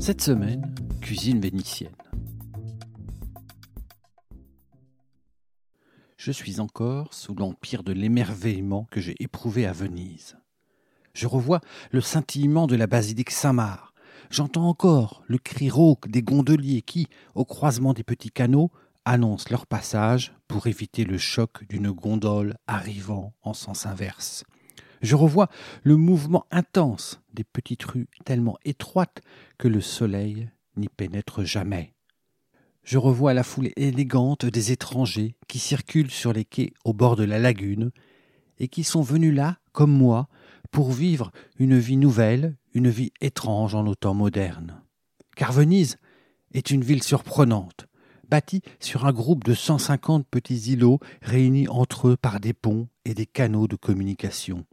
Cette semaine, cuisine vénitienne. Je suis encore sous l'empire de l'émerveillement que j'ai éprouvé à Venise. Je revois le scintillement de la basilique Saint-Marc. J'entends encore le cri rauque des gondoliers qui, au croisement des petits canaux, annoncent leur passage pour éviter le choc d'une gondole arrivant en sens inverse. Je revois le mouvement intense des petites rues tellement étroites que le soleil n'y pénètre jamais. Je revois la foule élégante des étrangers qui circulent sur les quais au bord de la lagune et qui sont venus là, comme moi, pour vivre une vie nouvelle, une vie étrange en nos temps modernes. Car Venise est une ville surprenante, bâtie sur un groupe de 150 petits îlots réunis entre eux par des ponts et des canaux de communication.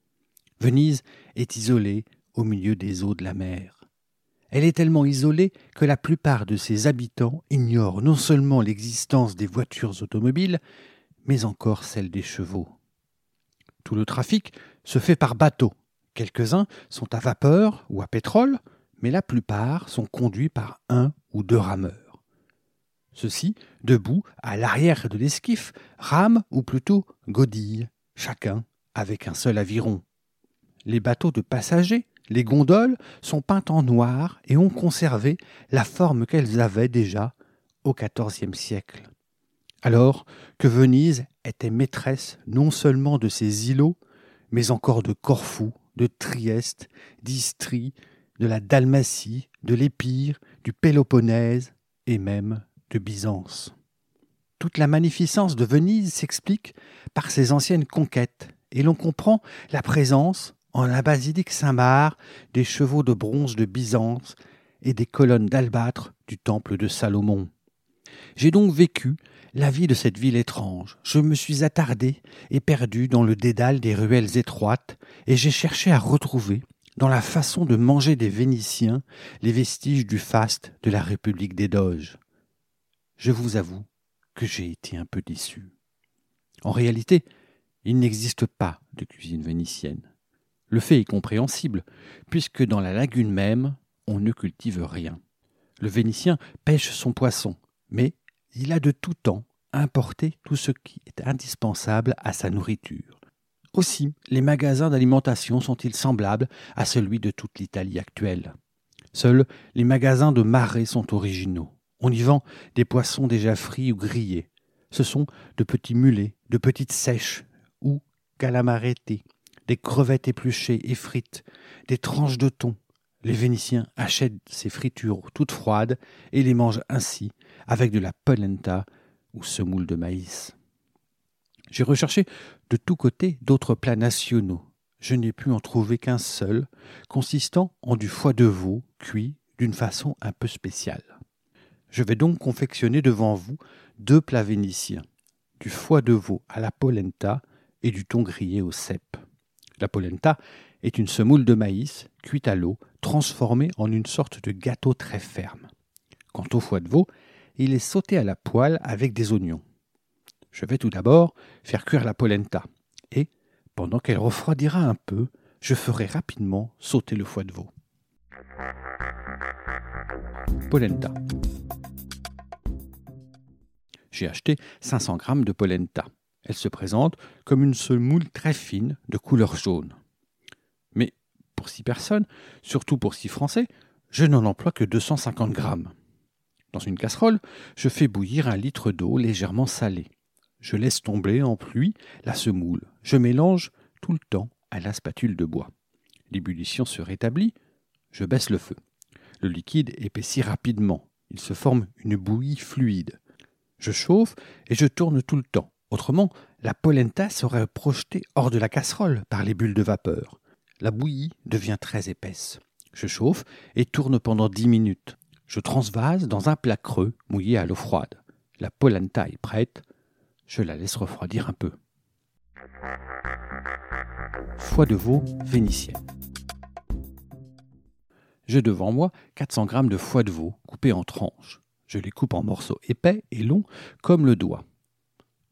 Venise est isolée au milieu des eaux de la mer. Elle est tellement isolée que la plupart de ses habitants ignorent non seulement l'existence des voitures automobiles, mais encore celle des chevaux. Tout le trafic se fait par bateau. Quelques-uns sont à vapeur ou à pétrole, mais la plupart sont conduits par un ou deux rameurs. Ceux-ci, debout à l'arrière de l'esquif, rament ou plutôt godillent, chacun avec un seul aviron. Les bateaux de passagers les gondoles sont peintes en noir et ont conservé la forme qu'elles avaient déjà au XIVe siècle. Alors que Venise était maîtresse non seulement de ses îlots, mais encore de Corfou, de Trieste, d'Istrie, de la Dalmatie, de l'Épire, du Péloponnèse et même de Byzance. Toute la magnificence de Venise s'explique par ses anciennes conquêtes, et l'on comprend la présence, en la basilique Saint-Marc des chevaux de bronze de Byzance et des colonnes d'albâtre du temple de Salomon. J'ai donc vécu la vie de cette ville étrange. Je me suis attardé et perdu dans le dédale des ruelles étroites, et j'ai cherché à retrouver, dans la façon de manger des Vénitiens, les vestiges du faste de la République des Doges. Je vous avoue que j'ai été un peu déçu. En réalité, il n'existe pas de cuisine vénitienne. Le fait est compréhensible, puisque dans la lagune même, on ne cultive rien. Le Vénitien pêche son poisson, mais il a de tout temps importé tout ce qui est indispensable à sa nourriture. Aussi, les magasins d'alimentation sont-ils semblables à celui de toute l'Italie actuelle. Seuls les magasins de marais sont originaux. On y vend des poissons déjà frits ou grillés. Ce sont de petits mulets, de petites sèches ou calamaretti, des crevettes épluchées et frites, des tranches de thon. Les Vénitiens achètent ces fritures toutes froides et les mangent ainsi, avec de la polenta ou semoule de maïs. J'ai recherché de tous côtés d'autres plats nationaux. Je n'ai pu en trouver qu'un seul, consistant en du foie de veau cuit d'une façon un peu spéciale. Je vais donc confectionner devant vous deux plats vénitiens, du foie de veau à la polenta et du thon grillé au cèpe. La polenta est une semoule de maïs cuite à l'eau, transformée en une sorte de gâteau très ferme. Quant au foie de veau, il est sauté à la poêle avec des oignons. Je vais tout d'abord faire cuire la polenta, et, pendant qu'elle refroidira un peu, je ferai rapidement sauter le foie de veau. Polenta. J'ai acheté 500 g de polenta. Elle se présente comme une semoule très fine de couleur jaune. Mais pour six personnes, surtout pour six Français, je n'en emploie que 250 grammes. Dans une casserole, je fais bouillir un litre d'eau légèrement salée. Je laisse tomber en pluie la semoule. Je mélange tout le temps à la spatule de bois. L'ébullition se rétablit. Je baisse le feu. Le liquide épaissit rapidement. Il se forme une bouillie fluide. Je chauffe et je tourne tout le temps. Autrement, la polenta serait projetée hors de la casserole par les bulles de vapeur. La bouillie devient très épaisse. Je chauffe et tourne pendant dix minutes. Je transvase dans un plat creux mouillé à l'eau froide. La polenta est prête. Je la laisse refroidir un peu. Foie de veau vénitienne. J'ai devant moi 400 g de foie de veau coupé en tranches. Je les coupe en morceaux épais et longs comme le doigt.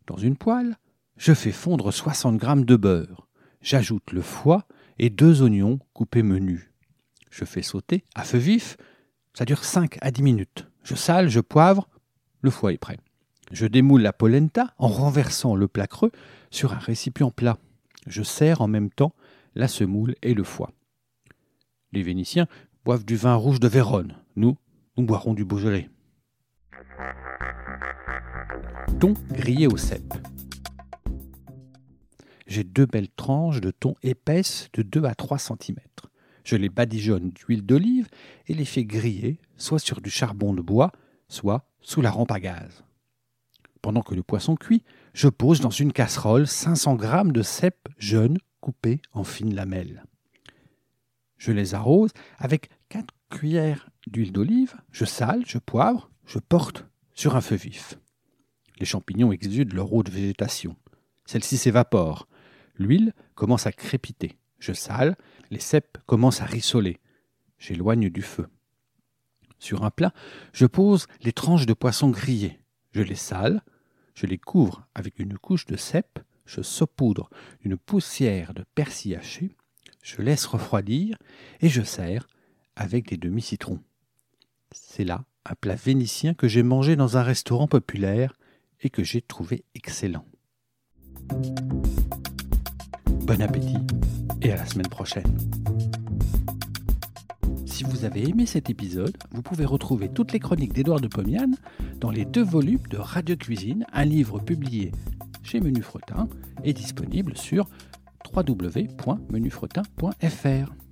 Dans une poêle, je fais fondre 60 g de beurre. J'ajoute le foie et deux oignons coupés menus. Je fais sauter à feu vif. Ça dure 5 à 10 minutes. Je sale, je poivre. Le foie est prêt. Je démoule la polenta en renversant le plat creux sur un récipient plat. Je sers en même temps la semoule et le foie. Les Vénitiens boivent du vin rouge de Vérone. Nous, nous boirons du Beaujolais. Thon grillé au cèpe. J'ai deux belles tranches de thon épaisses de 2 à 3 cm. Je les badigeonne d'huile d'olive et les fais griller, soit sur du charbon de bois, soit sous la rampe à gaz. Pendant que le poisson cuit, je pose dans une casserole 500 g de cèpe jeune coupé en fines lamelles. Je les arrose avec 4 cuillères d'huile d'olive, je sale, je poivre, je porte sur un feu vif. Les champignons exudent leur eau de végétation. Celle-ci s'évapore. L'huile commence à crépiter. Je sale, les cèpes commencent à rissoler. J'éloigne du feu. Sur un plat, je pose les tranches de poisson grillées. Je les sale, je les couvre avec une couche de cèpe, je saupoudre une poussière de persil haché, je laisse refroidir et je sers avec des demi-citrons. C'est là un plat vénitien que j'ai mangé dans un restaurant populaire que j'ai trouvé excellent. Bon appétit et à la semaine prochaine. Si vous avez aimé cet épisode, vous pouvez retrouver toutes les chroniques d'Édouard de Pomian dans les deux volumes de Radio Cuisine, un livre publié chez Menu Fretin et disponible sur www.menufretin.fr.